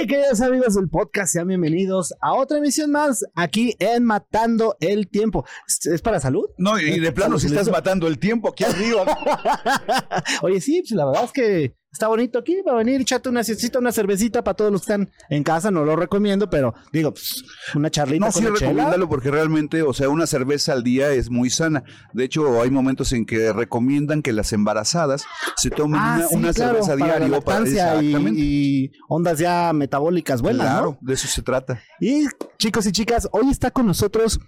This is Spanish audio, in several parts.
Hey, queridos amigos del podcast, sean bienvenidos a otra emisión más aquí en Matando el Tiempo. ¿Es, para salud? No, y de plano si estás matando el tiempo aquí arriba. Oye, sí, pues la verdad es que está bonito aquí para venir, echarte una siestita, una cervecita para todos los que están en casa, no lo recomiendo, pero digo, pues, una charlita No, con sí, recomiéndalo porque realmente, o sea, una cerveza al día es muy sana. De hecho, hay momentos en que recomiendan que las embarazadas se tomen Ah, una, sí, una claro, cerveza para diario. para- y, exactamente. y ondas ya metabólicas buenas, ¿no? claro, de eso se trata. Y chicos y chicas, hoy está con nosotros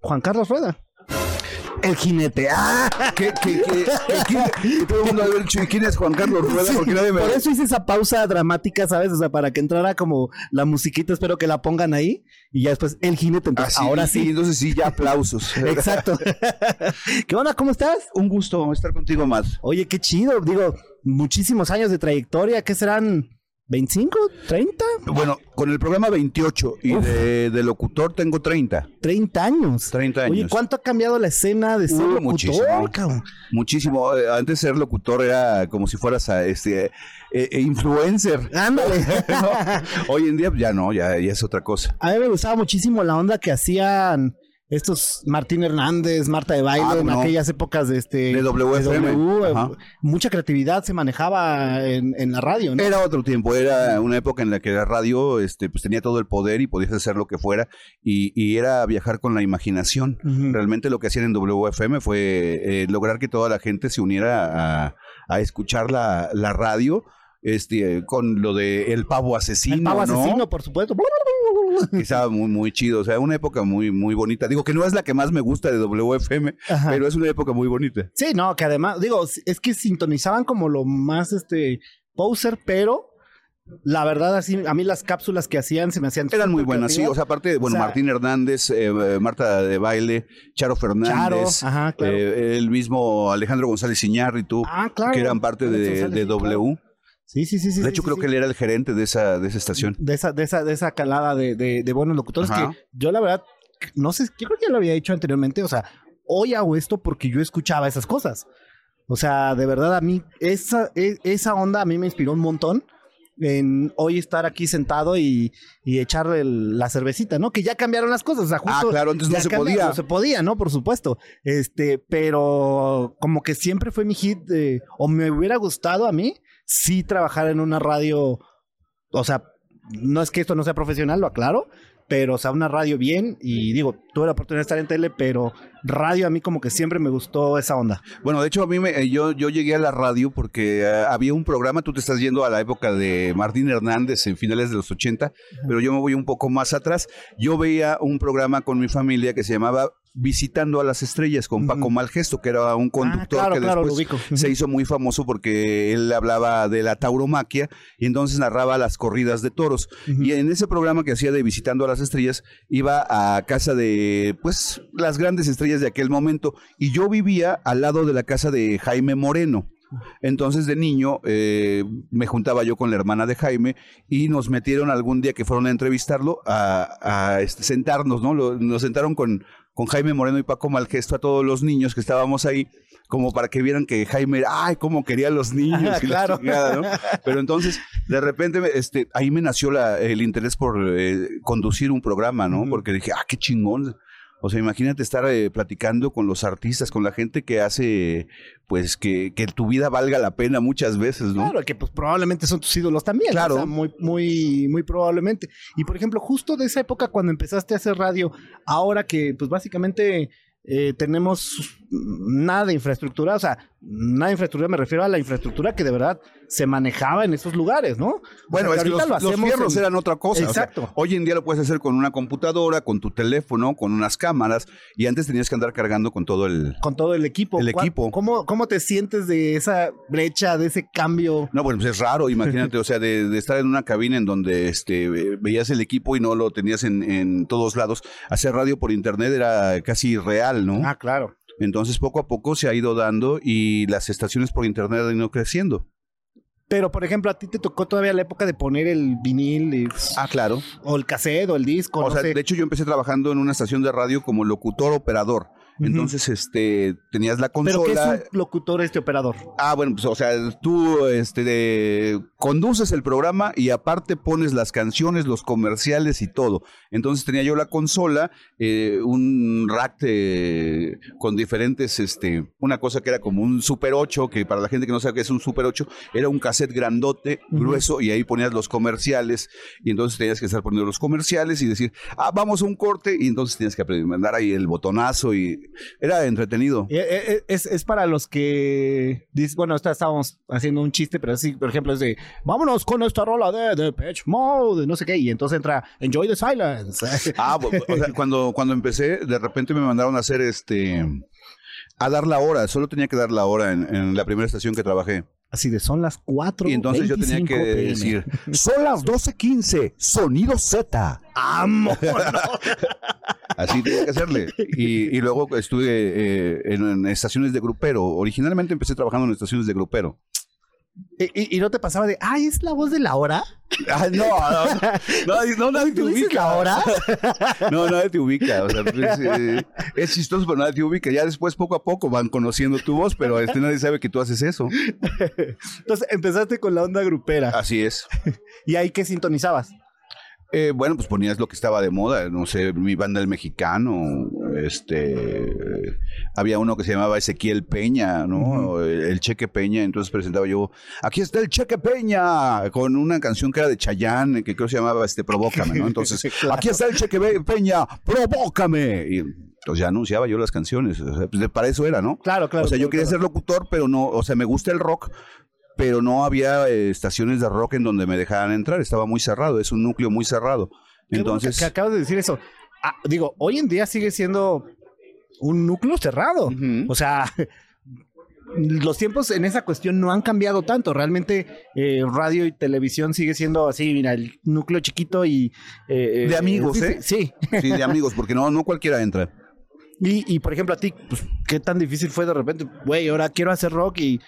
Juan Carlos Rueda. El jinete. ¡Ah! ¿Qué, qué, qué, qué- quién- que todo el mundo haber dicho, ¿y ¿quién es Juan Carlos Rueda? Porque nadie me... Por eso hice esa pausa dramática, ¿sabes? O sea, para que entrara como la musiquita, espero que la pongan ahí. Y ya después el jinete. Entonces, Así, ahora sí. entonces sí, ya aplausos. Exacto. ¿Qué onda? ¿Cómo estás? Un gusto estar contigo más. Oye, qué chido. Digo, muchísimos años de trayectoria. ¿Qué serán? ¿25? ¿30? Bueno, con el programa 28 y de, de locutor tengo 30. 30 años. 30 años. Oye, ¿cuánto ha cambiado la escena de ser Uh, locutor, muchísimo. cabrón? Muchísimo. Eh, Antes ser locutor era como si fueras a, este eh, eh, influencer. Ándale. ¿no? Hoy en día pues, ya no, ya, ya es otra cosa. A mí me gustaba muchísimo la onda que hacían estos Martín Hernández, Marta de Baile Ah, en aquellas épocas de este De WFM. W, eh, mucha creatividad se manejaba en, en la radio, ¿no? Era otro tiempo, era una época en la que la radio este, pues, tenía todo el poder y podías hacer lo que fuera y, y era viajar con la imaginación. Realmente lo que hacían en WFM fue eh, lograr que toda la gente se uniera a, a escuchar la, la radio este, con lo de El Pavo Asesino. El pavo ¿no? asesino, por supuesto. que estaba muy, muy chido. O sea, una época muy, muy bonita. Digo que no es la que más me gusta de WFM, Ajá. pero es una época muy bonita. Sí, no, que además, digo, es que sintonizaban como lo más este poser, pero la verdad, así, a mí las cápsulas que hacían se me hacían. Eran muy buenas, sí. O sea, aparte, bueno, O sea- Martín Hernández, eh, eh, Marta de Baile, Charo Charo, Fernández, ajá, claro. eh, el mismo Alejandro González Iñárritu, ah, claro. que eran parte de, de claro. Sí, sí, sí, sí. de hecho, sí, creo sí. que él era el gerente de esa, de esa estación. de esa, de esa, de esa calada de, de, de buenos locutores Ajá. que yo la verdad, no sé, yo creo que ya lo había dicho anteriormente, o sea, hoy hago esto porque yo escuchaba esas cosas. O sea, de verdad a mí, esa, e- esa onda a mí me inspiró un montón en hoy estar aquí sentado y, y echarle el- la cervecita, ¿no? Que ya cambiaron las cosas, o sea, Ah, justo claro, antes no se podía. No se podía, ¿no? Por supuesto. Este, pero como que siempre fue mi hit, de- o me hubiera gustado a mí, sí trabajar en una radio, o sea, no es que esto no sea profesional, lo aclaro, pero, o sea, una radio bien, y digo, tuve la oportunidad de estar en tele, pero radio a mí como que siempre me gustó esa onda. Bueno, de hecho, a mí me, eh, yo, yo llegué a la radio porque eh, había un programa, tú te estás yendo a la época de Martín Hernández en finales de los 80, pero yo me voy un poco más atrás. Yo veía un programa con mi familia que se llamaba Visitando a las Estrellas con Paco. Malgesto, que era un conductor ah, claro, que claro, después se hizo muy famoso porque él hablaba de la tauromaquia y entonces narraba las corridas de toros. Y en ese programa que hacía de Visitando a las Estrellas, iba a casa de, pues, las grandes estrellas de aquel momento. Y yo vivía al lado de la casa de Jaime Moreno. Entonces de niño eh, me juntaba yo con la hermana de Jaime y nos metieron algún día que fueron a entrevistarlo a, a, este, sentarnos, ¿no? Lo- nos sentaron con, con Jaime Moreno y Paco Malgesto a todos los niños que estábamos ahí, como para que vieran que Jaime, ay, cómo quería a los niños. y la Claro. chingada, ¿no? Pero entonces, de repente, este, ahí me nació la- el interés por eh, conducir un programa, ¿no? Porque dije, ah, qué chingón. O sea, imagínate estar eh, platicando con los artistas, con la gente que hace, pues, que, que tu vida valga la pena muchas veces, ¿no? Claro, que pues probablemente son tus ídolos también. Claro. o sea, muy, muy, muy probablemente. Y por ejemplo, justo de esa época cuando empezaste a hacer radio, ahora que pues básicamente eh, tenemos nada de infraestructura, o sea, nada de infraestructura, me refiero a la infraestructura que de verdad se manejaba en esos lugares, ¿no? Bueno, O sea, es que los, ahorita lo los hacemos fierros en- eran otra cosa. o sea, Exacto. hoy en día lo puedes hacer con una computadora, con tu teléfono, con unas cámaras, y antes tenías que andar cargando con todo el... Con todo el equipo. El ¿Cuál- equipo. ¿Cómo, ¿Cómo te sientes de esa brecha, de ese cambio? No, bueno, pues es raro, imagínate, o sea, de, de estar en una cabina en donde este, veías el equipo y no lo tenías en, en todos lados. Hacer radio por internet era casi irreal, ¿no? Ah, claro. Entonces, poco a poco se ha ido dando y las estaciones por internet han ido creciendo. Pero, por ejemplo, a ti te tocó todavía la época de poner el vinil y- Ah, claro. o el cassette o el disco. O no sea, sé. de hecho yo empecé trabajando en una estación de radio como locutor operador. Entonces, este, tenías la ¿Pero qué es consola. un locutor este operador? Ah, bueno, pues, o sea, tú, este, de- conduces el programa y aparte pones las canciones, los comerciales y todo. Entonces tenía yo la consola, eh, un rack de- con diferentes, este, una cosa que era como un Super 8, que para la gente que no sabe qué es un Super 8, era un cassette grandote, grueso, y ahí ponías los comerciales, y entonces tenías que estar poniendo los comerciales y decir, ah, vamos a un corte, y entonces tenías que aprender, mandar ahí el botonazo, y era entretenido. Eh, eh, Es, es para los que bueno, estábamos haciendo un chiste, pero así, por ejemplo, es de vámonos con esta rola de, de Pitch Mode, no sé qué, y entonces entra Enjoy the Silence. Ah, o sea, cuando, cuando empecé, de repente me mandaron a hacer este. a dar la hora. Solo tenía que dar la hora en, en la primera estación que trabajé. Así de son las 4. Y entonces yo tenía que decir: Son las 12.15, sonido Z. ¡Amo! así tenía que hacerle. Y, y luego estuve eh, en, en estaciones de grupero. Originalmente empecé trabajando en estaciones de grupero. ¿Y, no te pasaba de, ay, es la voz de la hora? Ah, no, no, nadie, no, nadie te ¿Tú dices ubica. la hora? No, nadie te ubica. O sea, eh, es chistoso, pero nadie te ubica. Ya después, poco a poco, van conociendo tu voz, pero este nadie sabe que tú haces eso. Entonces empezaste con la onda grupera. Así es. ¿Y ahí qué sintonizabas? Eh, bueno, pues ponías lo que estaba de moda, no sé, mi banda El Mexicano, este, había uno que se llamaba Ezequiel Peña, ¿no? el, el Cheque Peña, entonces presentaba yo, aquí está el Cheque Peña, con una canción que era de Chayanne, que creo que se llamaba, este, Provócame, ¿no? Entonces, Claro. aquí está el Cheque Pe- Peña, provócame. Y pues ya anunciaba yo las canciones, o sea, pues, para eso era, ¿no? Claro, claro. o sea, yo quería claro. ser locutor, pero no, o sea, me gusta el rock, pero no había eh, estaciones de rock en donde me dejaran entrar, estaba muy cerrado, es un núcleo muy cerrado. Qué bueno Entonces, que, que acabas de decir eso. Ah, digo, hoy en día sigue siendo un núcleo cerrado. O sea, los tiempos en esa cuestión no han cambiado tanto. Realmente eh, radio y televisión sigue siendo así, mira, el núcleo chiquito y... eh, De eh, amigos, sí, ¿eh? Sí. sí, de amigos, porque no, no cualquiera entra. Y, y, por ejemplo, a ti, pues, ¿qué tan difícil fue de repente? Güey, ahora quiero hacer rock y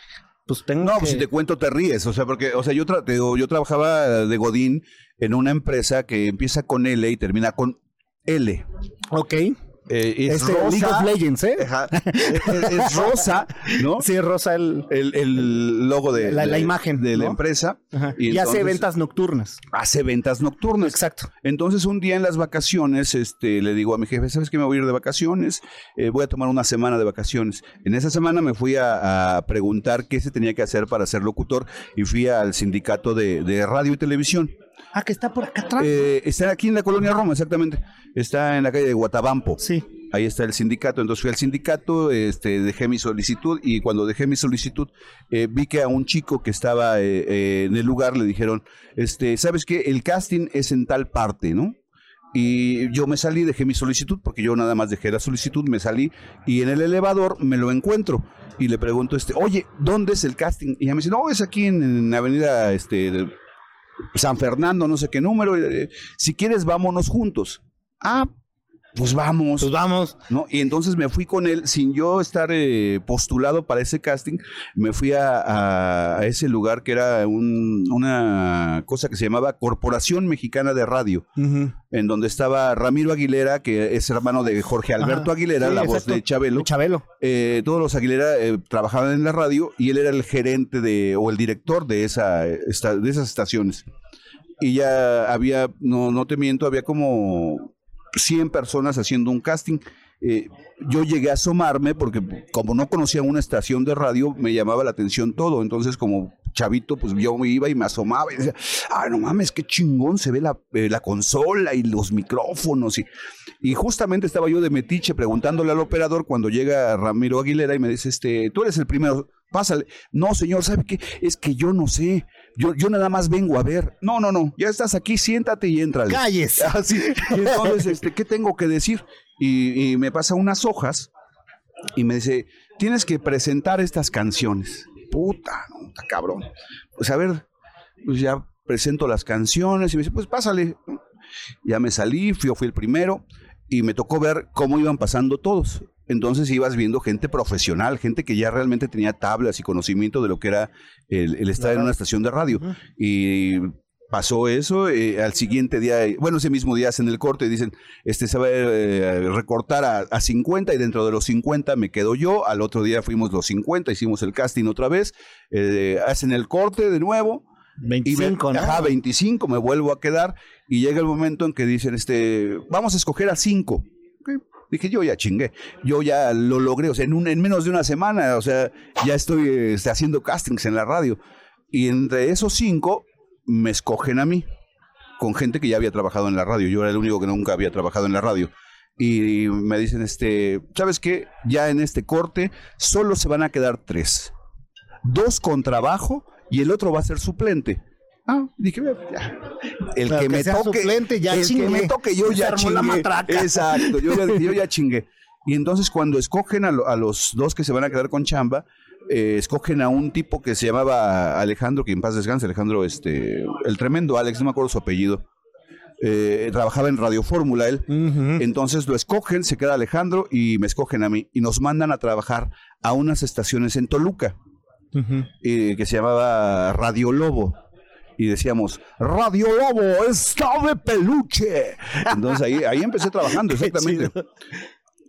pues tengo No, que... pues si te cuento te ríes, o sea, porque, o sea, yo, tra- yo trabajaba de Godín en una empresa que empieza con L y termina con L. Ok. Eh, es Este, League rosa, of Legends, ¿eh? Es, es rosa, ¿no? Sí, Rosa el... El, el logo de La- la de- imagen, de la empresa Ajá. Y Y, hace ventas nocturnas. hace ventas nocturnas. Exacto. Entonces un día en las vacaciones, este, le digo a mi jefe, ¿sabes qué? Me voy a ir de vacaciones, Eh, voy a tomar una semana de vacaciones. En esa semana me fui a, a preguntar qué se tenía que hacer para ser locutor y fui al sindicato de, de radio y televisión. Ah, que está por acá atrás. Eh, está aquí en la colonia Roma, exactamente. Está en la calle de Guatabampo. sí. Ahí está el sindicato. Entonces fui al sindicato, este, dejé mi solicitud y cuando dejé mi solicitud eh, vi que a un chico que estaba eh, en el lugar le dijeron, este, ¿sabes qué? El casting es en tal parte, ¿no? Y yo me salí, dejé mi solicitud, porque yo nada más dejé la solicitud, me salí y en el elevador me lo encuentro y le pregunto, este, oye, ¿dónde es el casting? Y ella me dice, no, es aquí en, en Avenida este, San Fernando, no sé qué número, eh, si quieres vámonos juntos. Ah, pues vamos. Pues vamos. ¿no? Y entonces me fui con él, sin yo estar eh, postulado para ese casting, me fui a, ese lugar que era un- una cosa que se llamaba Corporación Mexicana de Radio, en donde estaba Ramiro Aguilera, que es hermano de Jorge Alberto Ajá. Aguilera, Sí, la voz de Chabelo. De Chabelo. Eh, todos los Aguilera eh, trabajaban en la radio y él era el gerente de, o el director de, esa, esta- de esas estaciones. Y ya había, no, no te miento, había como 100 personas haciendo un casting. Eh, yo llegué a asomarme porque como no conocía una estación de radio, me llamaba la atención todo. Entonces, como chavito, pues yo me iba y me asomaba y decía, ay, no mames, qué chingón se ve la, eh, la consola y los micrófonos. Y, y justamente estaba yo de metiche preguntándole al operador cuando llega Ramiro Aguilera y me dice, este, tú eres el primero, pásale. No, señor, ¿sabe qué? Es que yo no sé. Yo, yo nada más vengo a ver. No, no, no, ya estás aquí, siéntate y entra. Calles. Así. Y entonces, este, ¿qué tengo que decir? Y, y me pasa unas hojas y me dice, tienes que presentar estas canciones. Puta, cabrón. Pues a ver, pues ya presento las canciones y me dice, pues pásale. Ya me salí, fui, fui el primero y me tocó ver cómo iban pasando todos. Entonces ibas viendo gente profesional, gente que ya realmente tenía tablas y conocimiento de lo que era el, el estar en una estación de radio. Y pasó eso, eh, al siguiente día, eh, bueno, ese mismo día hacen el corte y dicen, este se va a eh, recortar a, a 50 y dentro de los 50 me quedo yo, al otro día fuimos los 50, hicimos el casting otra vez, eh, hacen el corte de nuevo. Y me- 25, ¿no? Ajá, 25, me vuelvo a quedar y llega el momento en que dicen, este, vamos a escoger a 5. Dije, yo ya chingué, yo ya lo logré, o sea, en, un, en menos de una semana, o sea, ya estoy este, haciendo castings en la radio. Y entre esos cinco, me escogen a mí, con gente que ya había trabajado en la radio. Yo era el único que nunca había trabajado en la radio. Y me dicen, este, ¿sabes qué? Ya en este corte solo se van a quedar tres. Dos con trabajo y el otro va a ser suplente. Ah, dije, ya. El Pero que, que me toque, suplente, ya el que me toque, yo ya la chingué. matraca. Exacto, yo ya, yo ya chingué. Y entonces cuando escogen a, lo- a los dos que se van a quedar con chamba, eh, escogen a un tipo que se llamaba Alejandro, que en paz descanse, Alejandro, este, el tremendo Alex, no me acuerdo su apellido. Eh, trabajaba en Radio Fórmula él. Entonces lo escogen, se queda Alejandro y me escogen a mí. Y nos mandan a trabajar a unas estaciones en Toluca, eh, que se llamaba Radio Lobo. Y decíamos, Radio Lobo, está de peluche. Entonces ahí, ahí empecé trabajando, exactamente.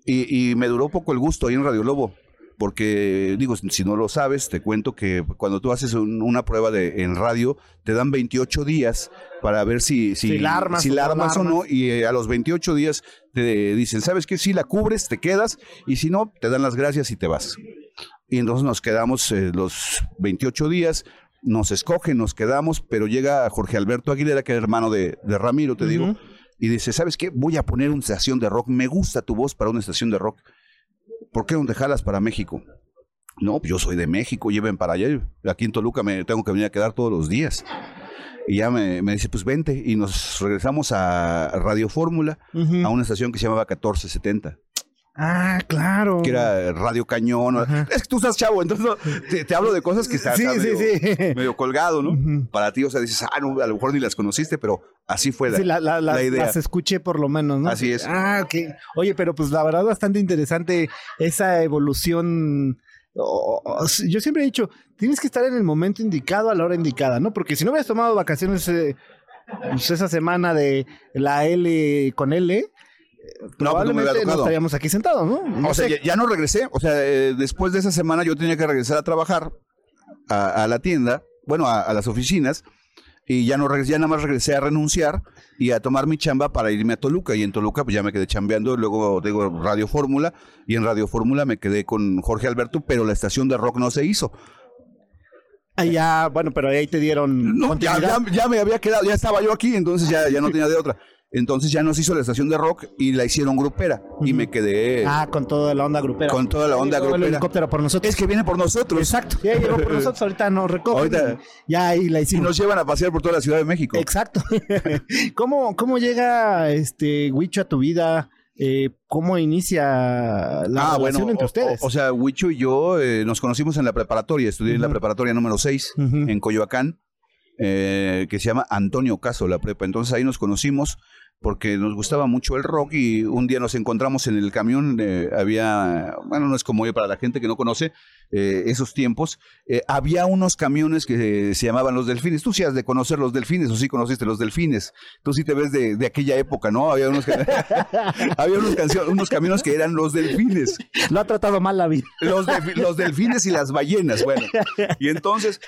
Y, y me duró poco el gusto ahí en Radio Lobo. Porque, digo, si no lo sabes, te cuento que cuando tú haces un- una prueba de, en radio, te dan 28 días para ver si, si, Si la armas si o no la armas o no. armas. Y eh, a los 28 días te dicen, ¿sabes qué? Si la cubres, te quedas. Y si no, te dan las gracias y te vas. Y entonces nos quedamos eh, los 28 días, nos escogen, nos quedamos, pero llega Jorge Alberto Aguilera, que es hermano de, de Ramiro, te digo, y dice, ¿sabes qué? Voy a poner una estación de rock, me gusta tu voz para una estación de rock. ¿Por qué no te jalas para México? No, pues yo soy de México, lleven para allá. Aquí en Toluca me tengo que venir a quedar todos los días. Y ya me, me dice, pues vente. Y nos regresamos a Radio Fórmula, a una estación que se llamaba 1470 Ah, claro. que era Radio Cañón. Ajá. Es que tú estás chavo, entonces te, te hablo de cosas que están Sí, sí, medio, sí. medio colgado, ¿no? Para ti, o sea, dices, ah, no, a lo mejor ni las conociste, pero así fue la, Sí, la, la- la- la idea. las escuché por lo menos, ¿no? Así es. Ah, ok. Oye, pero pues la verdad bastante interesante esa evolución. Yo siempre he dicho, tienes que estar en el momento indicado a la hora indicada, ¿no? Porque si no hubieras tomado vacaciones eh, pues, esa semana de la L con L, pues, no probablemente no, estaríamos aquí sentados, ¿no? No O sea, ya, ya no regresé. O sea, eh, después de esa semana yo tenía que regresar a trabajar a, a la tienda, bueno, a, a las oficinas, y ya no regresé, ya nada más regresé a renunciar y a tomar mi chamba para irme a Toluca. Y en Toluca, pues ya me quedé chambeando. Luego tengo Radio Fórmula, y en Radio Fórmula me quedé con Jorge Alberto, pero la estación de rock no se hizo. Ah, ya, bueno, pero ahí te dieron No, ya, ya- ya me había quedado, ya estaba yo aquí, entonces ya, ya no tenía de otra. Entonces ya nos hizo la estación de rock y la hicieron grupera. Y me quedé Ah, con toda la onda grupera. con toda la onda Llegó El grupera. helicóptero por nosotros. Es que viene por nosotros. Exacto. Ya llegó por nosotros, ahorita nos recogen. Ahorita- Ya ahí la Y hicimos. nos llevan a pasear por toda la Ciudad de México. Exacto. ¿Cómo, ¿Cómo llega este Huicho a tu vida? Eh, ¿Cómo inicia la ah, relación bueno, entre ustedes? O, o sea, Huicho y yo eh, nos conocimos en la preparatoria, estudié en la preparatoria número 6 Ujú. en Coyoacán, eh, que se llama Antonio Caso la prepa. Entonces ahí nos conocimos porque nos gustaba mucho el rock y un día nos encontramos en el camión, eh, había, bueno, no es como hoy para la gente que no conoce eh, esos tiempos, eh, había unos camiones que se llamaban los delfines. Tú sí has de conocer los delfines o sí conociste los delfines. Tú sí te ves de, de aquella época, ¿no? Había unos, había unos, unos camiones que eran los delfines. Lo ha tratado mal la vida. Los, delfi- los delfines y las ballenas, bueno. Y entonces,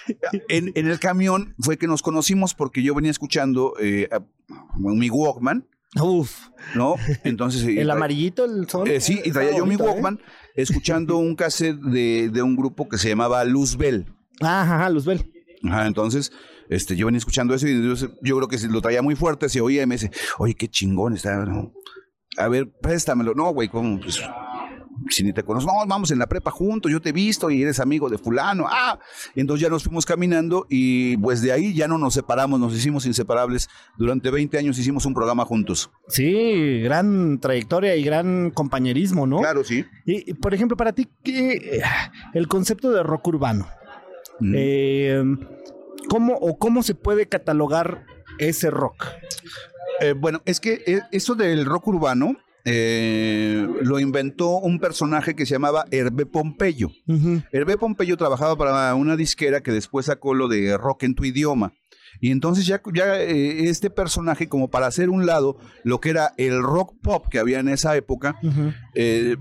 en, en el camión fue que nos conocimos porque yo venía escuchando eh, a- mi Walkman, Uf. ¿no? Entonces, El amarillito, el sol. eh, sí, y traía yo mi Walkman escuchando un cassette de, de un grupo que se llamaba Luzbel. Ajá, ajá, Luzbel. Ajá, entonces, este, yo venía escuchando eso y entonces, yo creo que lo traía muy fuerte, se oía y me dice, oye, qué chingón está. ¿no? A ver, préstamelo. No, güey, ¿cómo? Pues, si ni te conozco, no, vamos en la prepa juntos, yo te he visto y eres amigo de fulano. Ah, entonces ya nos fuimos caminando y pues de ahí ya no nos separamos, nos hicimos inseparables. Durante 20 años hicimos un programa juntos. Sí, gran trayectoria y gran compañerismo, ¿no? Claro, sí. Y, por ejemplo, para ti, ¿qué, el concepto de rock urbano, Mm. eh, ¿cómo o cómo se puede catalogar ese rock? Eh, bueno, es que eh, eso del rock urbano eh, lo inventó un personaje que se llamaba Hervé Pompeyo. Hervé Pompeyo trabajaba para una disquera que después sacó lo de rock en tu idioma. Y entonces ya, ya eh, este personaje, como para hacer un lado lo que era el rock pop que había en esa época, eh,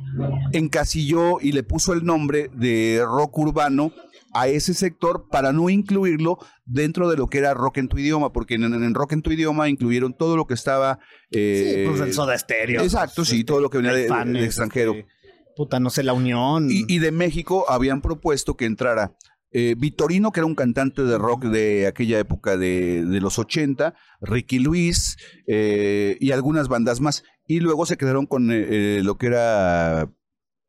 encasilló y le puso el nombre de rock urbano a ese sector para no incluirlo dentro de lo que era rock en tu idioma, porque en, en rock en tu idioma incluyeron todo lo que estaba... Eh, sí, pues el soda estéreo. Exacto, sí, todo lo que venía de, de- Caifanes, del extranjero. este, puta, no sé, la Unión. Y, y de México habían propuesto que entrara eh, Vitorino, que era un cantante de rock de aquella época de, de los 80, Ricky Luis eh, y algunas bandas más. Y luego se quedaron con eh, lo que era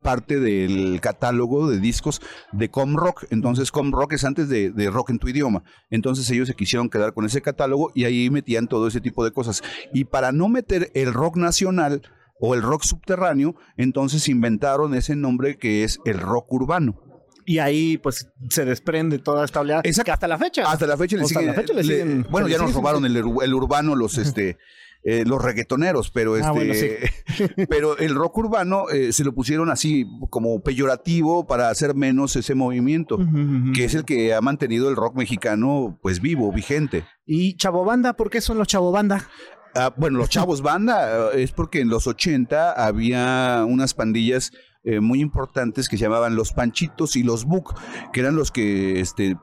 parte del catálogo de discos de Com Rock. Entonces, Com Rock es antes de, de rock en tu idioma. Entonces, ellos se quisieron quedar con ese catálogo y ahí metían todo ese tipo de cosas. Y para no meter el rock nacional o el rock subterráneo, entonces inventaron ese nombre que es el rock urbano. Y ahí, pues, se desprende toda esta oleada. Exacto. Que hasta la fecha. Hasta la fecha le siguen. la fecha le le- siguen- bueno, ya nos robaron el, el urbano, los este. eh, los reggaetoneros, pero este, Ah, bueno, pero el rock urbano eh, se lo pusieron así como peyorativo para hacer menos ese movimiento, que es el que ha mantenido el rock mexicano pues vivo, vigente. Y Chabobanda, ¿por qué son los Chabobanda? Ah, bueno, los chavos banda eh, es porque en los 80 había unas pandillas eh, muy importantes que se llamaban los Panchitos y los Buc, que eran los que este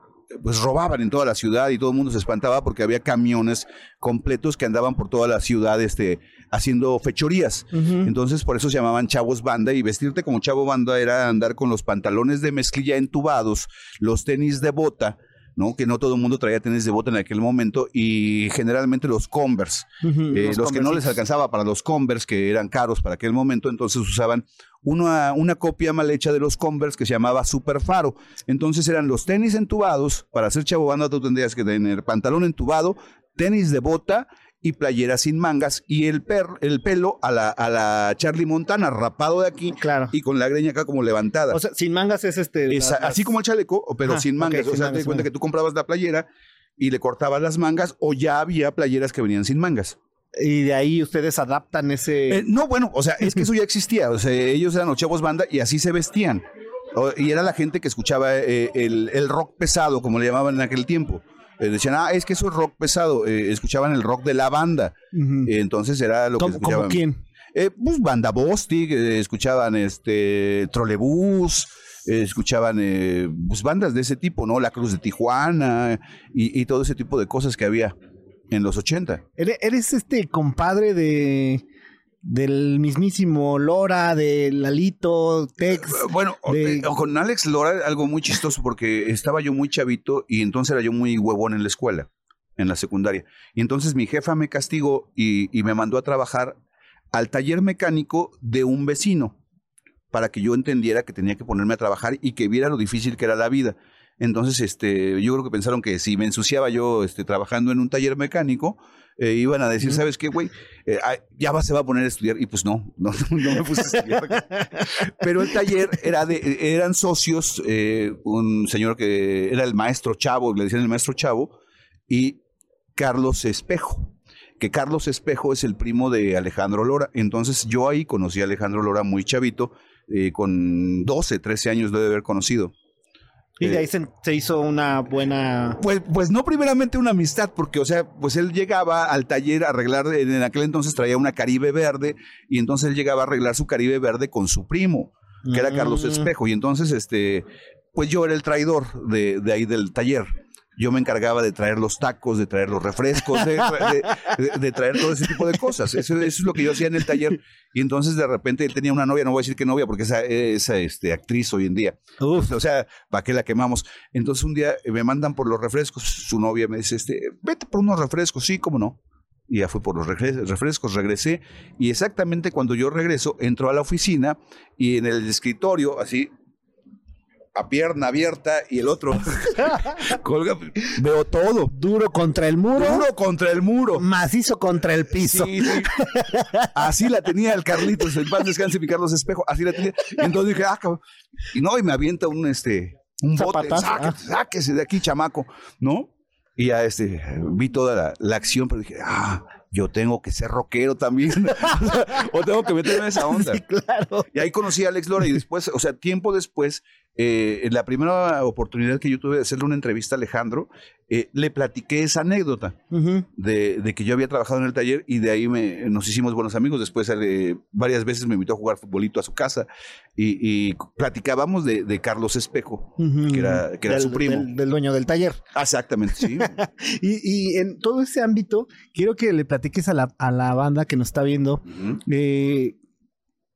pues robaban en toda la ciudad y todo el mundo se espantaba porque había camiones completos que andaban por toda la ciudad este haciendo fechorías. Entonces por eso se llamaban chavos banda y vestirte como chavo banda era andar con los pantalones de mezclilla entubados, los tenis de bota, ¿no? Que no todo el mundo traía tenis de bota en aquel momento y generalmente los Converse. Eh, los, que no les alcanzaba para los Converse, que eran caros para aquel momento, entonces usaban una, una copia mal hecha de los Converse que se llamaba Super Faro. Entonces eran los tenis entubados, para hacer chavo banda tú tendrías que tener pantalón entubado, tenis de bota y playera sin mangas y el, per, el pelo a la, a la Charlie Montana, rapado de aquí Claro. y con la greña acá como levantada. O sea, sin mangas es este. Las- así como el chaleco, pero Ajá, sin mangas. o sea, te das cuenta que tú comprabas la playera y le cortabas las mangas o ya había playeras que venían sin mangas. Y de ahí ustedes adaptan ese. Eh, no, bueno, o sea, es que eso ya existía. O sea, ellos eran los chavos banda y así se vestían. Y era la gente que escuchaba eh, el, el rock pesado, como le llamaban en aquel tiempo. Eh, decían, ah, es que eso es rock pesado. Eh, escuchaban el rock de la banda. Eh, entonces era lo que ¿Cómo, escuchaban. como quién? Pues banda Bostic, escuchaban este Trolebús, escuchaban eh, pues bandas de ese tipo, ¿no? La Cruz de Tijuana y, y todo ese tipo de cosas que había en los 80. ¿Eres, este compadre de. Del mismísimo Lora, de Lalito, Tex. Bueno, de- eh, con Alex Lora algo muy chistoso porque estaba yo muy chavito y entonces era yo muy huevón en la escuela, en la secundaria. Y entonces mi jefa me castigó y, y me mandó a trabajar al taller mecánico de un vecino para que yo entendiera que tenía que ponerme a trabajar y que viera lo difícil que era la vida. Entonces, este, yo creo que pensaron que si me ensuciaba yo este, trabajando en un taller mecánico, eh, iban a decir, ¿sabes qué, güey? Eh, ya va, se va a poner a estudiar. Y pues no, no, no me puse a estudiar. Pero el taller era de, eran socios, eh, un señor que era el maestro Chavo, le decían el maestro Chavo, y Carlos Espejo, que Carlos Espejo es el primo de Alejandro Lora. Entonces yo ahí conocí a Alejandro Lora muy chavito, eh, con 12, 13 años lo de haber conocido. Y de ahí se, se hizo una buena. Pues, pues no primeramente una amistad, porque, o sea, pues él llegaba al taller a arreglar, en aquel entonces traía una Caribe verde, y entonces él llegaba a arreglar su Caribe verde con su primo, que era Carlos Mm. Espejo, y entonces, este, pues yo era el traidor de, de ahí del taller. Yo me encargaba de traer los tacos, de traer los refrescos, de, de- de- de traer todo ese tipo de cosas. Eso, eso es lo que yo hacía en el taller. Y entonces de repente él tenía una novia, no voy a decir qué novia, porque esa, esa este, actriz hoy en día. Uf. O sea, ¿para qué la quemamos? Entonces un día eh, me mandan por los refrescos, su novia me dice, este, vete por unos refrescos, sí, cómo no. Y ya fui por los refrescos, regresé, y exactamente cuando yo regreso, entro a la oficina y en el escritorio, así, a pierna abierta, y el otro colga, veo todo. Duro contra el muro. Duro contra el muro. Macizo contra el piso. Sí, sí. Así la tenía el Carlitos, el paz descanse mi Carlos Espejo, así la tenía. Y entonces dije, ah, cabrón. Y no, y me avienta un este, un bote, Zapatazo, "Sáquese, ah. sáquese de aquí, chamaco, ¿no? Y ya este, vi toda la, la acción, pero dije, ah, yo tengo que ser rockero también. o tengo que meterme en esa onda. Sí, claro. Y ahí conocí a Alex Lora y después, o sea, tiempo después, eh, en la primera oportunidad que yo tuve de hacerle una entrevista a Alejandro, eh, le platiqué esa anécdota de, de que yo había trabajado en el taller y de ahí me, nos hicimos buenos amigos. Después eh, varias veces me invitó a jugar futbolito a su casa y, y platicábamos de, de Carlos Espejo, que era, que era Del- su primo. Del, del dueño del taller. Exactamente, sí. Y, y en todo ese ámbito, quiero que le platiques a la, a la banda que nos está viendo. Eh,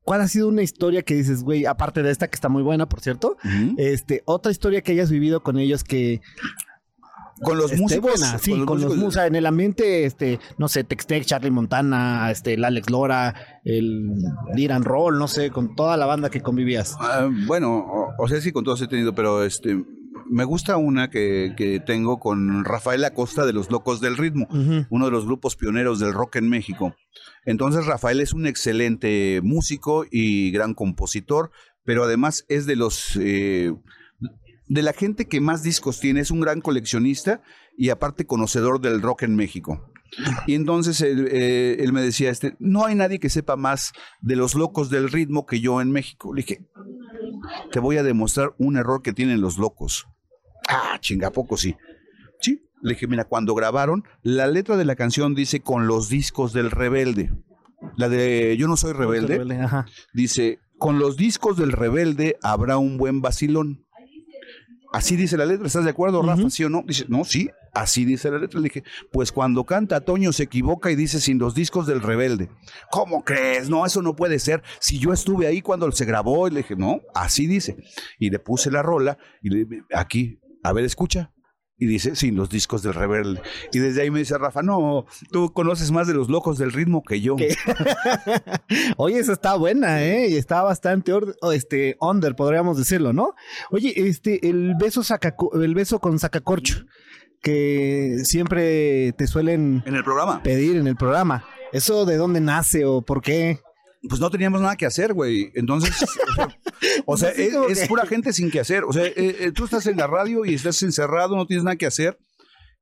¿Cuál ha sido una historia que dices, güey, aparte de esta que está muy buena, por cierto? Este, otra historia que hayas vivido con ellos que Con los músicos. buena, sí, con los músicos, en el ambiente, este, no sé, Textec, Charlie Montana, este, el Alex Lora, el Liran Roll, no sé, con toda la banda que convivías. Ah, bueno, o, o sea, sí, con todos he tenido, pero este me gusta una que, que tengo con Rafael Acosta de Los Locos del Ritmo, uno de los grupos pioneros del rock en México. Entonces, Rafael es un excelente músico y gran compositor, pero además es de los eh, de la gente que más discos tiene, es un gran coleccionista y aparte conocedor del rock en México. Y entonces él, eh, él me decía, este, no hay nadie que sepa más de los locos del ritmo que yo en México. Le dije, te voy a demostrar un error que tienen los locos. Ah, chinga, ¿a poco sí. Sí. Le dije, mira, cuando grabaron, la letra de la canción dice con los discos del rebelde. La de Yo no soy rebelde dice, con los discos del rebelde habrá un buen vacilón. Así dice la letra, ¿estás de acuerdo, Rafa? ¿Sí o no? Dice, no, sí, así dice la letra. Le dije, pues cuando canta Toño se equivoca y dice sin los discos del rebelde. ¿Cómo crees? No, eso no puede ser. Si yo estuve ahí cuando se grabó, y le dije, no, así dice. Y le puse la rola y le aquí, a ver, escucha. Y dice, sin los discos del rebelde. Y desde ahí me dice Rafa, no, tú conoces más de los locos del ritmo que yo. Oye, esa está buena, ¿eh? Y está bastante este, under, podríamos decirlo, ¿no? Oye, este, el beso, sacaco- el beso con sacacorcho, que siempre te suelen En el programa. pedir en el programa. ¿Eso de dónde nace o por qué? Pues no teníamos nada que hacer, güey. Entonces, o sea, Así es, pura gente sin que hacer. O sea, eh, eh, tú estás en la radio y estás encerrado, no tienes nada que hacer.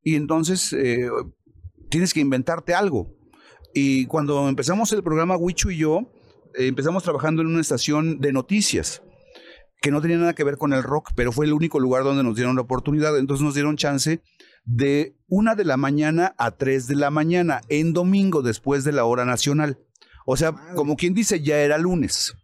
Y entonces eh, tienes que inventarte algo. Y cuando empezamos el programa, Wichu y yo, eh, empezamos trabajando en una estación de noticias que no tenía nada que ver con el rock, pero fue el único lugar donde nos dieron la oportunidad. Entonces nos dieron chance de una de la mañana a tres de la mañana, en domingo, después de la hora nacional. O sea, como quien dice, ya era lunes,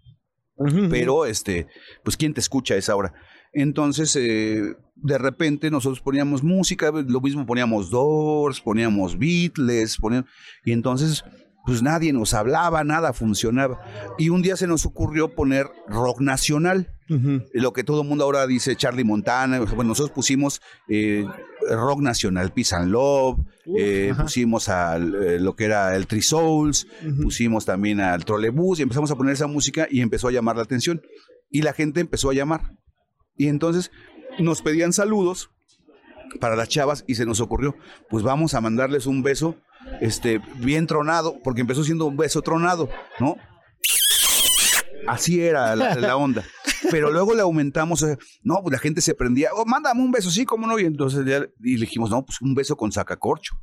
pero este, pues quién te escucha a esa hora. Entonces, eh, de repente nosotros poníamos música, lo mismo poníamos Doors, poníamos Beatles, poníamos, y entonces, pues nadie nos hablaba, nada funcionaba. Y un día se nos ocurrió poner rock nacional lo que todo el mundo ahora dice Charlie Montana. Bueno, nosotros pusimos eh, rock nacional, Peace and Love, eh, pusimos al, eh, lo que era el Three Souls, pusimos también al Trolebús y empezamos a poner esa música y empezó a llamar la atención. Y la gente empezó a llamar. Y entonces nos pedían saludos para las chavas y se nos ocurrió, pues vamos a mandarles un beso este bien tronado, porque empezó siendo un beso tronado, ¿no? Así era la, onda. Pero luego le aumentamos, eh, no, pues la gente se prendía, oh, mándame un beso, sí, cómo no. Y entonces ya- y dijimos, no, pues un beso con sacacorcho.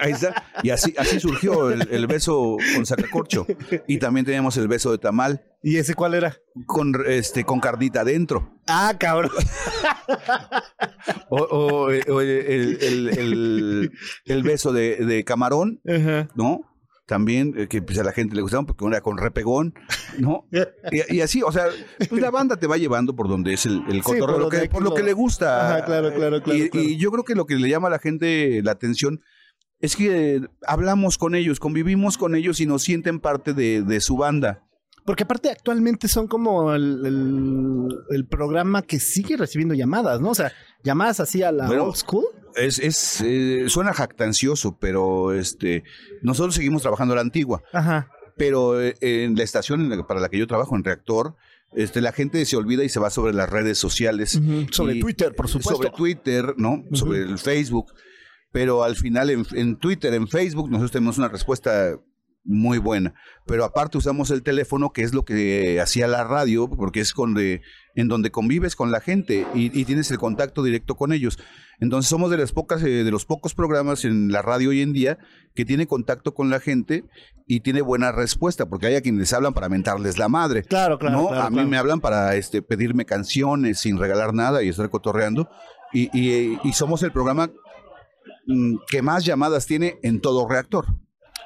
Ahí está. Y así, así surgió el, el beso con sacacorcho. Y también teníamos el beso de tamal ¿Y ese cuál era? con, este, con cardita adentro. Ah, cabrón. O, o, eh, o el- el- el beso de, de camarón, Ajá. ¿no? También, eh, que pues, a la gente le gustaba porque era con repegón, ¿no? Y, y así, o sea, pues la banda te va llevando por donde es el, el Sí, por cotorreo, lo que- por lo lo- que le gusta. Ajá, claro, claro, claro, Y, claro. y yo creo que lo que le llama a la gente la atención es que hablamos con ellos, convivimos con ellos y nos sienten parte de, de su banda. Porque aparte actualmente son como el, el- el programa que sigue recibiendo llamadas, ¿no? O sea, llamadas así a la Bueno, old school. Es, es eh, suena jactancioso, pero este nosotros seguimos trabajando a la antigua. Ajá. pero eh, en la estación en la- para la que yo trabajo, en Reactor, este, la gente se olvida y se va sobre las redes sociales. Sobre Y- Twitter, por supuesto. Sobre Twitter, ¿no? Sobre el Facebook. Pero al final en, en Twitter, en Facebook, nosotros tenemos una respuesta muy buena. Pero aparte usamos el teléfono, que es lo que hacía la radio, porque es donde, en donde convives con la gente y, y tienes el contacto directo con ellos. Entonces somos de las pocas, eh, de los pocos programas en la radio hoy en día que tiene contacto con la gente y tiene buena respuesta, porque hay a quienes hablan para mentarles la madre. Claro, claro. ¿no? claro, a mí claro. me hablan para este, pedirme canciones sin regalar nada y estar cotorreando. Y, y- y somos el programa mm, que más llamadas tiene en todo reactor.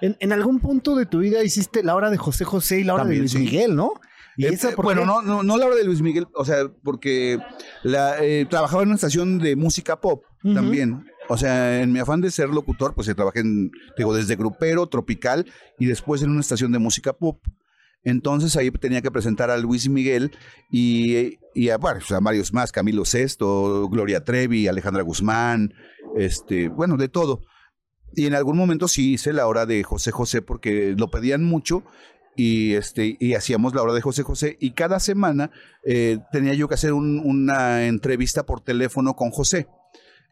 En, en algún punto de tu vida hiciste la hora de José José y la hora También, de Luis sí. Miguel, ¿no? ¿Y Eh, esa bueno, no, no, no la hora de Luis Miguel, o sea, porque la, eh, trabajaba en una estación de música pop también. O sea, en mi afán de ser locutor, pues eh, trabajé en, digo, desde grupero, tropical y después en una estación de música pop. Entonces ahí tenía que presentar a Luis Miguel y, y a, bueno, pues, a varios más, Camilo Sesto, Gloria Trevi, Alejandra Guzmán, este, bueno, de todo. Y en algún momento sí hice la hora de José José porque lo pedían mucho y este y hacíamos la hora de José José y cada semana eh, tenía yo que hacer un- una entrevista por teléfono con José.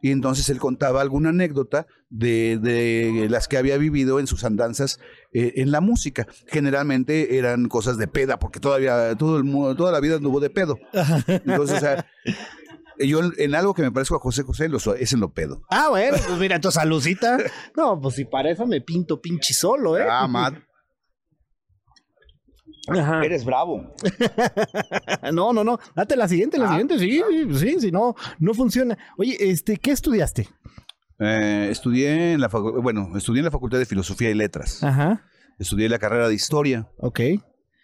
Y entonces él contaba alguna anécdota de, de las que había vivido en sus andanzas eh, en la música. Generalmente eran cosas de peda, porque todavía todo el mundo, toda la vida anduvo de pedo. Entonces, o sea, yo en- algo que me parezco a José José lo soy- es en lo pedo. Ah, bueno, pues mira, tu salucita. No, pues si para eso me pinto pinche solo, ¿eh? Ah, Matt, Ajá. eres bravo. No, no, no. Date la siguiente, la Ah, siguiente, sí, sí, si no, no funciona. Oye, este, ¿qué estudiaste? Eh, estudié en la bueno, estudié en la Facultad de Filosofía y Letras. Ajá, Estudié la carrera de Historia. ok.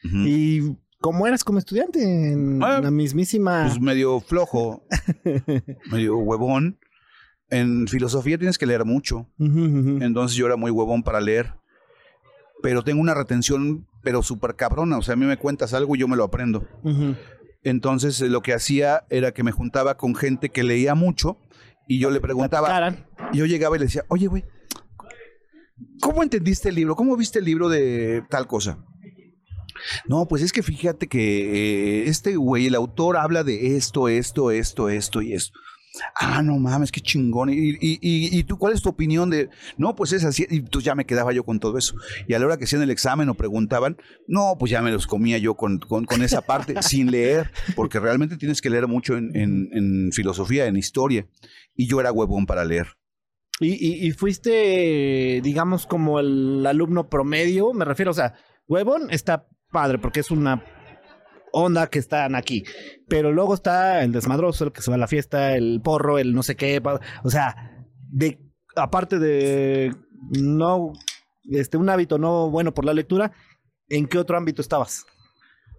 ¿Y cómo eras como estudiante? En Ah, la mismísima. Pues medio flojo, medio huevón. En filosofía tienes que leer mucho. Entonces yo era muy huevón para leer. Pero tengo una retención, pero súper cabrona. O sea, a mí me cuentas algo y yo me lo aprendo. Entonces lo que hacía era que me juntaba con gente que leía mucho y yo le preguntaba, yo llegaba y le decía, oye, güey, ¿cómo entendiste el libro? ¿Cómo viste el libro de tal cosa? No, pues es que fíjate que eh, este güey, el autor habla de esto, esto, esto, esto y esto. Ah, no mames, qué chingón. ¿Y, y, y, y tú cuál es tu opinión de.? No, pues es así. Y tú ya me quedaba yo con todo eso. Y a la hora que hacían el examen o preguntaban, no, pues ya me los comía yo con, con, con esa parte, sin leer, porque realmente tienes que leer mucho en, en, en filosofía, en historia. Y yo era huevón para leer. Y fuiste, digamos, como el alumno promedio, me refiero, o sea, Huevón está padre porque es una onda que están aquí, pero luego está el desmadroso, el que se va a la fiesta, el porro, el no sé qué, o sea, de aparte de no, este, un hábito no bueno por la lectura, ¿en qué otro ámbito estabas?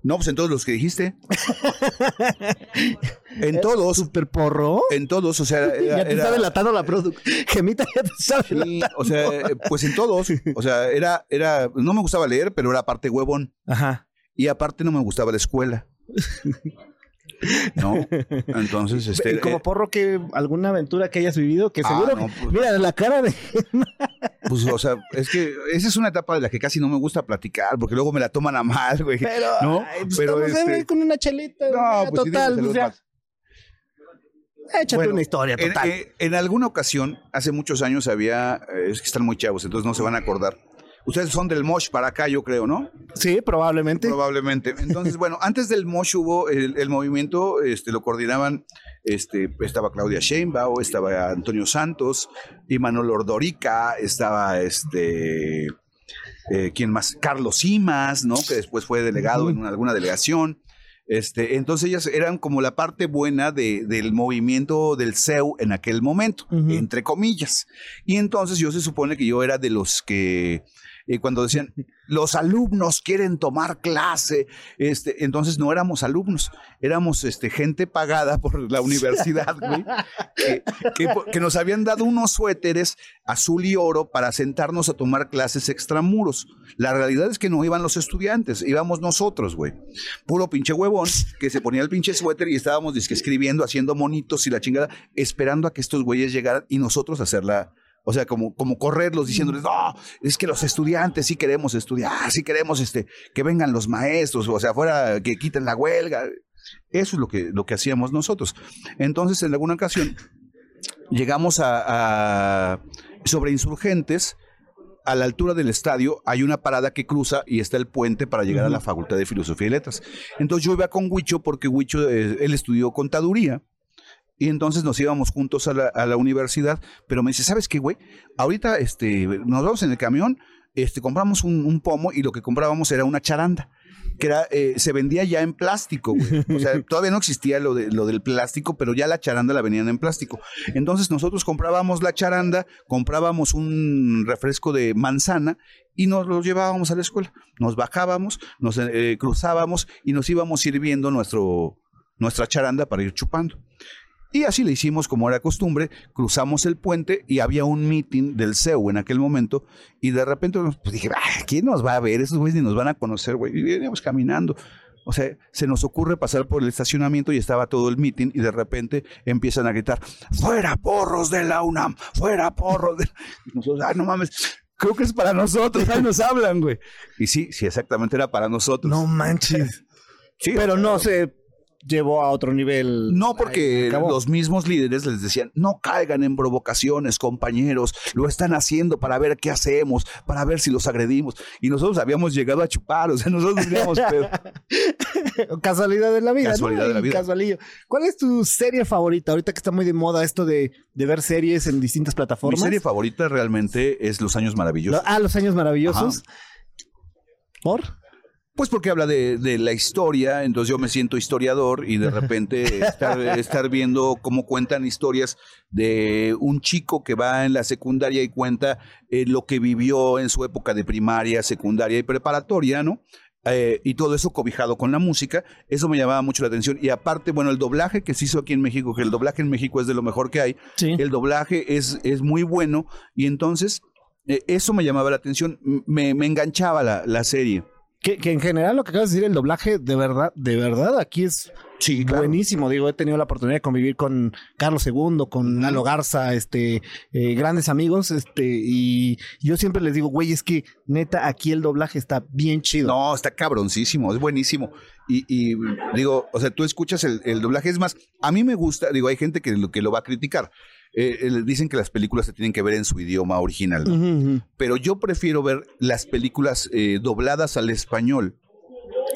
No, pues en todos los que dijiste. en todos. Super porro. En todos, o sea, era- ya te está delatando la producción. Gemita ya te está Sí, delatando. o sea, pues en todos. O sea, era, era, no me gustaba leer, pero era aparte huevón. Ajá. Y aparte no me gustaba la escuela. ¿No? Entonces, este. ¿Y como eh, porro que alguna aventura que hayas vivido? Que Ah, seguro. que- pues- mira, la cara de. pues, o sea, es que esa es una etapa de la que casi no me gusta platicar, porque luego me la toman a mal, güey. Pero. No, ay, pues pero estamos, eh, este- con una chelita. No, pues total. o sea, échate Bueno, una historia, En, total. eh, en alguna ocasión, hace muchos años había, es que están muy chavos, entonces no se van a acordar. Ustedes son del Mosh para acá, yo creo, ¿no? sí, probablemente. Probablemente. Entonces, bueno, antes del Mosh hubo el, el movimiento, este, lo coordinaban, este, estaba Claudia Sheinbaum, estaba Antonio Santos, Imanol Ordorica, estaba este, eh, ¿quién más? Carlos Simas, ¿no? Que después fue delegado en una- alguna delegación. Este, entonces ellas eran como la parte buena de- del movimiento del CEU en aquel momento, entre comillas. Y entonces yo se supone que yo era de los que eh, cuando decían los alumnos quieren tomar clase, este, entonces no éramos alumnos, éramos este, gente pagada por la universidad, güey, que, que- que nos habían dado unos suéteres azul y oro para sentarnos a tomar clases extramuros. La realidad es que no iban los estudiantes, íbamos nosotros, güey. Puro pinche huevón que se ponía el pinche suéter y estábamos escribiendo, haciendo monitos y la chingada, esperando a que estos güeyes llegaran y nosotros hacerla. O sea, como, como correrlos diciéndoles, no, es que los estudiantes sí queremos estudiar, sí queremos este, que vengan los maestros, o sea, fuera que quiten la huelga. Eso es lo que, lo que hacíamos nosotros. Entonces, en alguna ocasión, llegamos a, a- sobre insurgentes a la altura del estadio hay una parada que cruza y está el puente para llegar a la Facultad de Filosofía y Letras. Entonces yo iba con Huicho porque Huicho, eh, él estudió contaduría. Y entonces nos íbamos juntos a la, a la universidad, pero me dice, ¿sabes qué, güey? Ahorita este, nos vamos en el camión, este, compramos un, un pomo y lo que comprábamos era una charanda que era, eh, se vendía ya en plástico, güey. O sea, todavía no existía lo, de, lo del plástico, pero ya la charanda la venían en plástico. Entonces nosotros comprábamos la charanda, comprábamos un refresco de manzana y nos lo llevábamos a la escuela. Nos bajábamos, nos eh, cruzábamos y nos íbamos sirviendo nuestro, nuestra charanda para ir chupando. Y así le hicimos como era costumbre, cruzamos el puente y había un meeting del CEU en aquel momento y de repente pues dije, "Ah, ¿quién nos va a ver? Esos güeyes ni nos van a conocer, güey. Y veníamos caminando. O sea, se nos ocurre pasar por el estacionamiento y estaba todo el meeting y de repente empiezan a gritar, fuera porros de la UNAM, fuera porros de... Y nosotros, ay, no mames, creo que es para nosotros, ahí nos hablan, güey. Y sí, sí, exactamente era para nosotros. No manches. Sí, Pero no se llevó a otro nivel. No, porque los mismos líderes les decían, no caigan en provocaciones, compañeros, lo están haciendo para ver qué hacemos, para ver si los agredimos. Y nosotros habíamos llegado a chupar, o sea, nosotros teníamos pedo. Casualidad de la vida. Casualidad ¿no? de la vida. Casualillo. ¿Cuál es tu serie favorita? Ahorita que está muy de moda esto de, de ver series en distintas Mi plataformas. serie favorita realmente es Los Años Maravillosos. Lo- ah, Los Años Maravillosos. ¿Por? Pues porque habla de, de la historia, entonces yo me siento historiador y de repente estar, estar viendo cómo cuentan historias de un chico que va en la secundaria y cuenta eh, lo que vivió en su época de primaria, secundaria y preparatoria, ¿no? Eh, y todo eso cobijado con la música, eso me llamaba mucho la atención. Y aparte, bueno, el doblaje que se hizo aquí en México, que el doblaje en México es de lo mejor que hay, Sí. el doblaje es, es muy bueno y entonces eh, eso me llamaba la atención, me, me enganchaba la, la serie. Que, que en general lo que acabas de decir, el doblaje, de verdad, de verdad, aquí es Sí, buenísimo. Digo, he tenido la oportunidad de convivir con Carlos II, con Lalo Garza, este, eh, grandes amigos, este, y yo siempre les digo, güey, es que neta, aquí el doblaje está bien chido. No, está cabroncísimo, es buenísimo. Y, y, digo, o sea, tú escuchas el, el doblaje, es más, a mí me gusta, digo, hay gente que lo, que lo va a criticar. Eh, eh, dicen que las películas se tienen que ver en su idioma original, pero yo prefiero ver las películas eh, dobladas al español.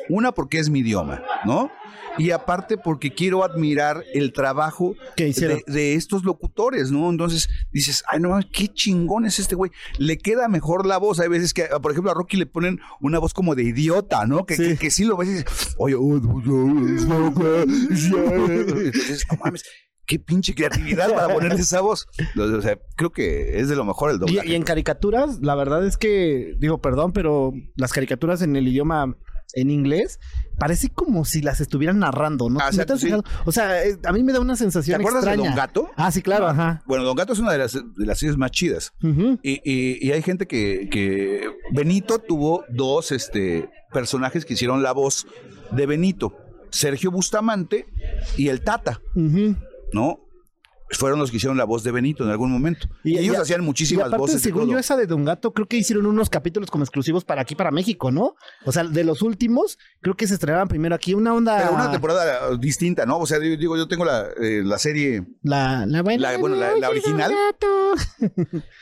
Una porque es mi idioma, ¿no? Y aparte porque quiero admirar el trabajo de, de estos locutores, ¿no? Entonces dices, ay, no, qué chingón es este güey. Le queda mejor la voz. Hay veces que, por ejemplo, a Rocky le ponen una voz como de idiota, ¿no? Que Sí. que, que sí lo ves y dices, oye, oh, oh, oh, entonces, no mames. Qué pinche creatividad para ponerle esa voz. O sea, creo que es de lo mejor el Y, doblaje. y en caricaturas, la verdad es que, digo, perdón, pero las caricaturas en el idioma en inglés parece como si las estuvieran narrando, ¿no? Ah, ¿No te exacto, has sí. fijado? O sea, es- a mí me da una ¿Te sensación acuerdas extraña. de Don Gato? Ah, sí, claro, ajá. Bueno, Don Gato es una de las, de las series más chidas. Y, y- y hay gente que, que Benito tuvo dos este, personajes que hicieron la voz de Benito. Sergio Bustamante y el Tata, Ujú. ¿No? Fueron los que hicieron la voz de Benito en algún momento. Y, ellos y- hacían y muchísimas aparte, voces. y según todo. yo, esa de Don Gato, creo que hicieron unos capítulos como exclusivos para aquí, para México, ¿no? O sea, de los últimos, creo que se estrenaban primero aquí. Una onda. Pero una temporada distinta, ¿no? O sea, digo, digo, yo tengo la, eh, la serie La, la, buena La- bueno, la- la original.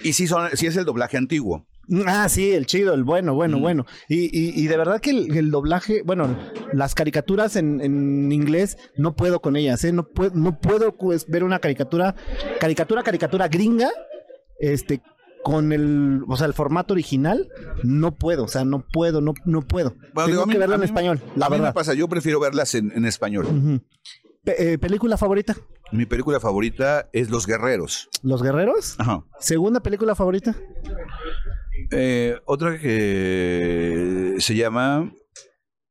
Y sí, son, sí es el doblaje antiguo. Ah, sí, el chido, el bueno, bueno, Mm. bueno. Y, y, y de verdad que el, el doblaje, bueno, las caricaturas en, en inglés no puedo con ellas, ¿eh? No, puedo no puedo pues, ver una caricatura, caricatura, caricatura gringa, este, con el, o sea, el formato original, no puedo, o sea, no puedo, no, no puedo. Bueno, Tengo digo, que verla en español, la a mí me verdad. pasa, yo prefiero verlas en, en español. Pe- eh, ¿Película favorita? Mi película favorita es Los Guerreros. ¿Los Guerreros? Ajá. ¿Segunda película favorita? Eh, otra que se llama.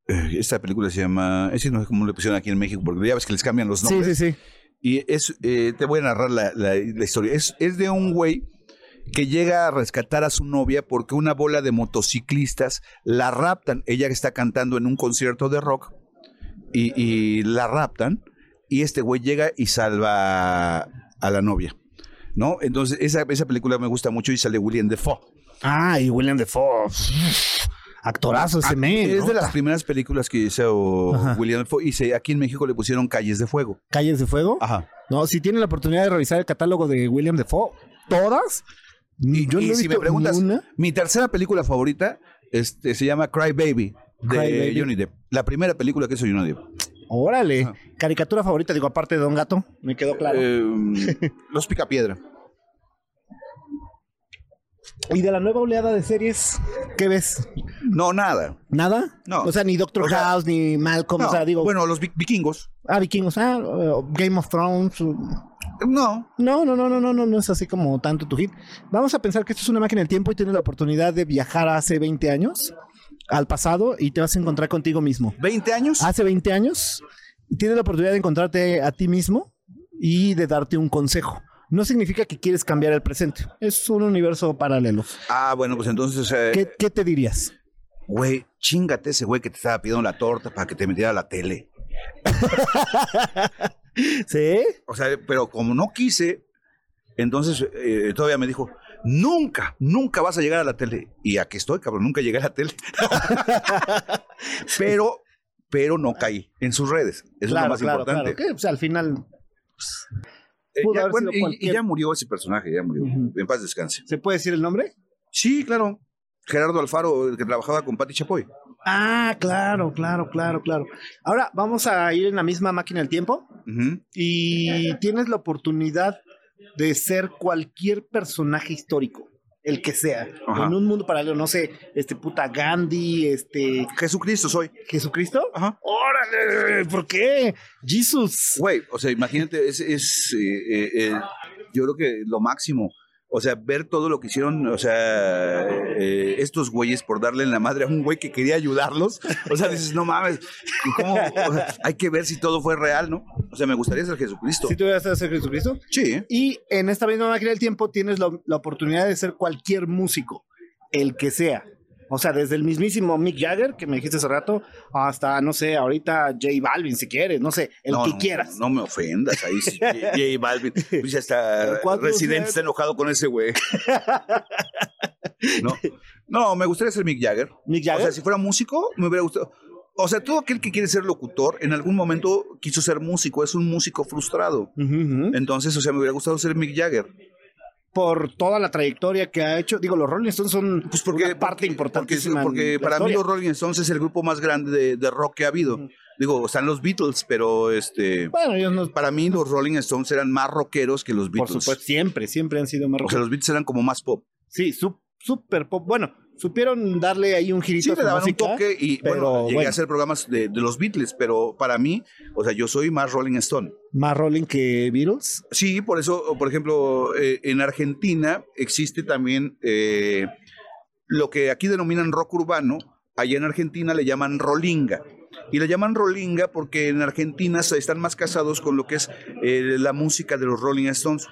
eh, esta película se llama. Es que no sé cómo le pusieron aquí en México, porque ya ves que les cambian los Sí, nombres. sí, sí. Y es. eh, te voy a narrar la, la- la historia. Es, es de un güey que llega a rescatar a su novia porque una bola de motociclistas la raptan. Ella está cantando en un concierto de rock y, y la raptan. Y este güey llega y salva a la novia. ¿No? Entonces, esa, esa película me gusta mucho y sale William Defoe. Ah, y William Defoe. Actorazo ese men, Es ¿no? de las primeras películas que hizo Ajá. William Defoe. Y se- aquí en México le pusieron Calles de Fuego. Calles de Fuego. Ajá. No, si tienen la oportunidad de revisar el catálogo de William Defoe, todas, Y, Yo si me preguntas, una. mi tercera película favorita este, se llama Cry Baby de Cry Baby. Johnny Depp. La primera película que hizo Johnny Depp. Órale. Caricatura favorita, digo, aparte de Don Gato, me quedó claro. Eh, Los Picapiedra. Y de la nueva oleada de series, ¿qué ves? No, nada. ¿Nada? No. O sea, ni Doctor O sea, House, ni Malcolm, No, o sea, digo, bueno, los vi- vikingos. ah, vikingos, ah, Game of Thrones. No. No, no, no, no, no, no, no es así como tanto tu hit. Vamos a pensar que esto es una máquina del tiempo y tienes la oportunidad de viajar hace 20 años al pasado y te vas a encontrar contigo mismo. ¿20 años? Hace 20 años y tienes la oportunidad de encontrarte a ti mismo y de darte un consejo. No significa que quieres cambiar el presente. Es un universo paralelo. Ah, bueno, pues entonces, eh, ¿Qué, qué te dirías? güey, chingate ese güey que te estaba pidiendo la torta para que te metiera a la tele. ¿Sí? O sea, pero como no quise, entonces eh, todavía me dijo, nunca, nunca vas a llegar a la tele. Y aquí estoy, cabrón, nunca llegué a la tele. pero, pero no caí en sus redes. Eso es lo más importante. Que, pues, al final Eh, pudo ya, haber bueno, sido y- ya murió ese personaje, ya murió. En paz descanse. se puede decir el nombre. Sí, claro. Gerardo Alfaro, el que trabajaba con Patti Chapoy. Ah, claro, claro, claro, claro. Ahora vamos a ir en la misma máquina del tiempo y tienes la oportunidad de ser cualquier personaje histórico, el que sea, Ajá. en un mundo paralelo, no sé, este puta Gandhi, este Jesucristo soy. Jesucristo. Ajá. Órale, ¿por qué? Jesus. Güey, o sea, imagínate, es, es eh, eh, eh, yo creo que lo máximo. O sea, ver todo lo que hicieron, o sea, eh, estos güeyes por darle en la madre a un güey que quería ayudarlos. O sea, dices, no mames, ¿y cómo? O sea, hay que ver si todo fue real, ¿no? O sea, me gustaría ser Jesucristo. ¿Sí te vas a ser Jesucristo? Sí. Y en esta misma máquina del tiempo tienes la, la oportunidad de ser cualquier músico, el que sea. O sea, desde el mismísimo Mick Jagger, que me dijiste hace rato, hasta, no sé, ahorita J Balvin, si quieres, no sé, el no, que no, quieras. No me ofendas, ahí sí, J J Balvin. Pues ya está, ¿Cuántos Residente está enojado con ese güey. No, no, me gustaría ser Mick Jagger. Mick O Jagger. sea, si fuera músico, me hubiera gustado. O sea, todo aquel que quiere ser locutor, en algún momento quiso ser músico, es un músico frustrado. Entonces, o sea, me hubiera gustado ser Mick Jagger. Por toda la trayectoria que ha hecho. Digo, los Rolling Stones son Pues porque, una parte porque- importantísima. Porque, porque para mí los Rolling Stones es el grupo más grande de, de rock que ha habido. Digo, están los Beatles, pero este, Bueno, ellos no. para mí los Rolling Stones eran más rockeros que los Por Beatles. supuesto, siempre, siempre han sido más O sea, los Beatles eran como más pop. Sí, su- super pop. Bueno, supieron darle ahí un girito Sí, le daban un toque y pero bueno, llegué bueno. a hacer programas de, de los Beatles, pero para mí, o sea, yo soy más Rolling Stone. Más Rolling que Beatles. Sí, por eso, por ejemplo, eh, en Argentina existe también eh, lo que aquí denominan rock urbano, allá en Argentina le llaman rolinga. Y le llaman rolinga porque en Argentina se están más casados con lo que es eh, la música de los Rolling Stones.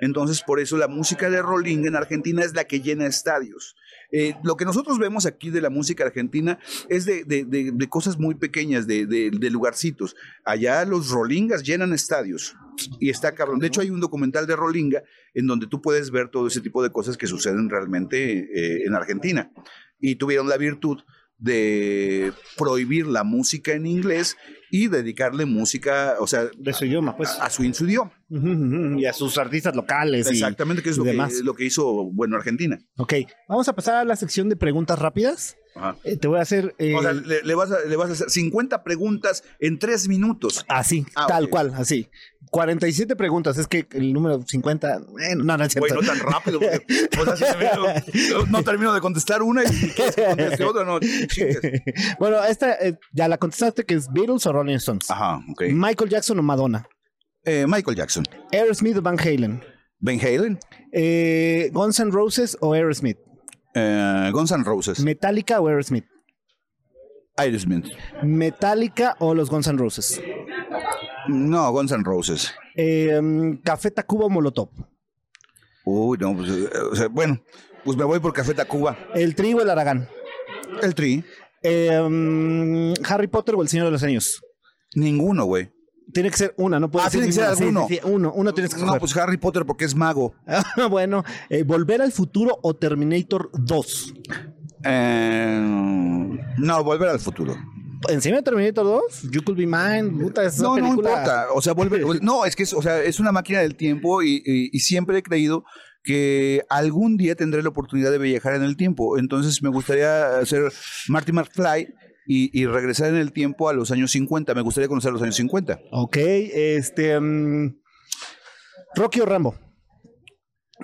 Entonces, por eso la música de rolinga en Argentina es la que llena estadios. Eh, lo que nosotros vemos aquí de la música argentina es de, cosas muy pequeñas, de lugarcitos. Allá los rolingas llenan estadios y está cabrón. De hecho, hay un documental de Rolinga en donde tú puedes ver todo ese tipo de cosas que suceden realmente eh, en Argentina. Y tuvieron la virtud de prohibir la música en inglés y dedicarle música, o sea, De su idioma, pues. a su, en su idioma. Y a sus artistas locales. y- Exactamente, que es lo que, demás. lo que hizo, bueno, Argentina. Ok, vamos a pasar a la sección de preguntas rápidas. Ajá. Eh, te voy a hacer eh, O sea, le, le vas a, le vas a hacer 50 preguntas en 3 minutos. así, Ah, tal cual, así. 47 preguntas, es que el número 50, bueno, no, no es Güey, cierto. no tan rápido. porque, o sea, si me- no, no termino de contestar una y quieres que conteste otra, no. chingues. bueno, esta eh, ya la contestaste que es Beatles o Rolling Stones. Ajá, ok. Michael Jackson o Madonna. Eh, Michael Jackson. Aerosmith o Van Halen. Ben Halen. Eh, Guns N' Roses o Aerosmith. Eh, Guns N' Roses. Metallica o Aerosmith. Aerosmith. Metallica o los Guns N' Roses. No, Guns N' Roses. Eh, Café Tacuba o Molotov. Uy, no, pues, eh, o sea, bueno, pues me voy por Café Tacuba. El Tri o el Aragán. El Tri. Eh, mm, Harry Potter o el Señor de los Anillos. Ninguno, güey. Tiene que ser una, no puede Ah, ser tiene que ser ninguna. Alguno. sí, sí, uno, uno tienes que No, escoger. pues Harry Potter porque es mago. bueno, eh, Volver al futuro o Terminator 2. Eh, no, volver al futuro. Encima de Terminator 2, You Could Be Mine, puta, No, no película. importa. O sea, vuelve. No, es que es, o sea, es una máquina del tiempo y, y- y siempre he creído que algún día tendré la oportunidad de viajar en el tiempo. Entonces me gustaría hacer Marty McFly y, y regresar en el tiempo a los años 50. Me gustaría conocer los años 50. Ok, este. mm, Rocky o Rambo.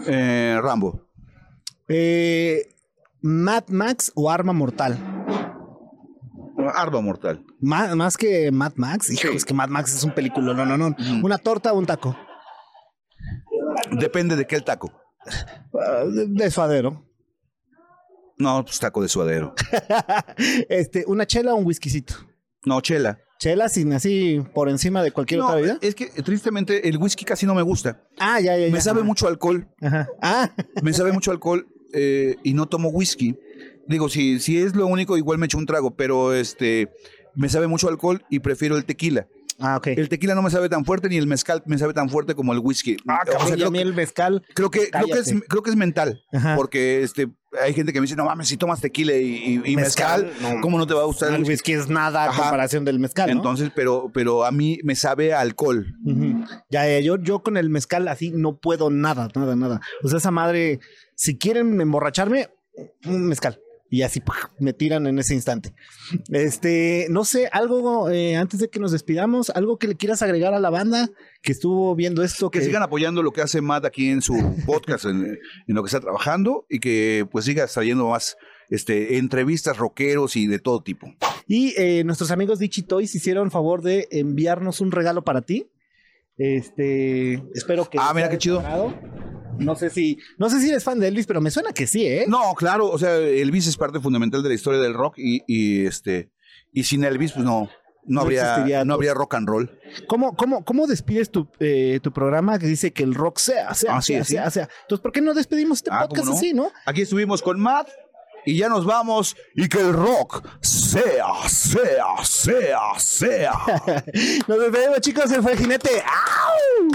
Eh, Rambo. Eh, Mad Max o Arma Mortal. Arma mortal. Má- más que Mad Max. Hijo, Sí. es que Mad Max es un película. No, no, no. Una torta o un taco. Depende de qué el taco. Ah, de, de suadero. No, pues taco de suadero. este, una chela o un whiskycito. No, chela. Chela sin así por encima de cualquier No, otra bebida. es que tristemente el whisky casi no me gusta. Ah, ya, ya, ya. Me sabe Ajá. mucho alcohol. Ajá. Ah, Me sabe mucho alcohol eh, y no tomo whisky. Digo, si, si es lo único, igual me echo un trago, pero este me sabe mucho alcohol y prefiero el tequila. ah, ok. El tequila no me sabe tan fuerte ni el mezcal me sabe tan fuerte como el whisky. Ah, O sea, cabrón, y a mí el mezcal. creo que, creo, que es, creo que es mental. Ajá. Porque este, hay gente que me dice, no mames, si tomas tequila y, Mezcal, mezcal, no. ¿cómo no te va a gustar El whisky? es nada a comparación del mezcal, ¿no? Entonces, pero, pero a mí me sabe a alcohol. Ya, ya, yo, yo con el mezcal así no puedo nada, nada, nada. O sea, esa madre, si quieren emborracharme, un mezcal. Y así me tiran en ese instante. Este, no sé, algo eh, antes de que nos despidamos, algo que le quieras agregar a la banda que estuvo viendo esto. Que sigan apoyando lo que hace Matt aquí en su podcast, en, en lo que está trabajando y que pues siga trayendo más este, entrevistas rockeros y de todo tipo. Y eh, nuestros amigos de Ichi Toys hicieron favor de enviarnos un regalo para ti. Este, espero que. Ah, mira qué chido. No sé si, no sé si eres fan de Elvis, pero me suena que sí, ¿eh? No, claro, o sea, Elvis es parte fundamental de la historia del rock y, y, este y sin Elvis pues no no No habría no habría rock and roll. ¿Cómo, cómo, cómo despides tu, eh, tu programa que dice que el rock sea, sea, Ah, sí, sea, sí. sea, sea? Entonces, ¿por qué no despedimos este Ah, podcast así, no? Aquí estuvimos con Matt y ya nos vamos Y que el rock sea, sea, sea, sea. Nos despedimos, chicos. Él fue el jinete. ¡Au!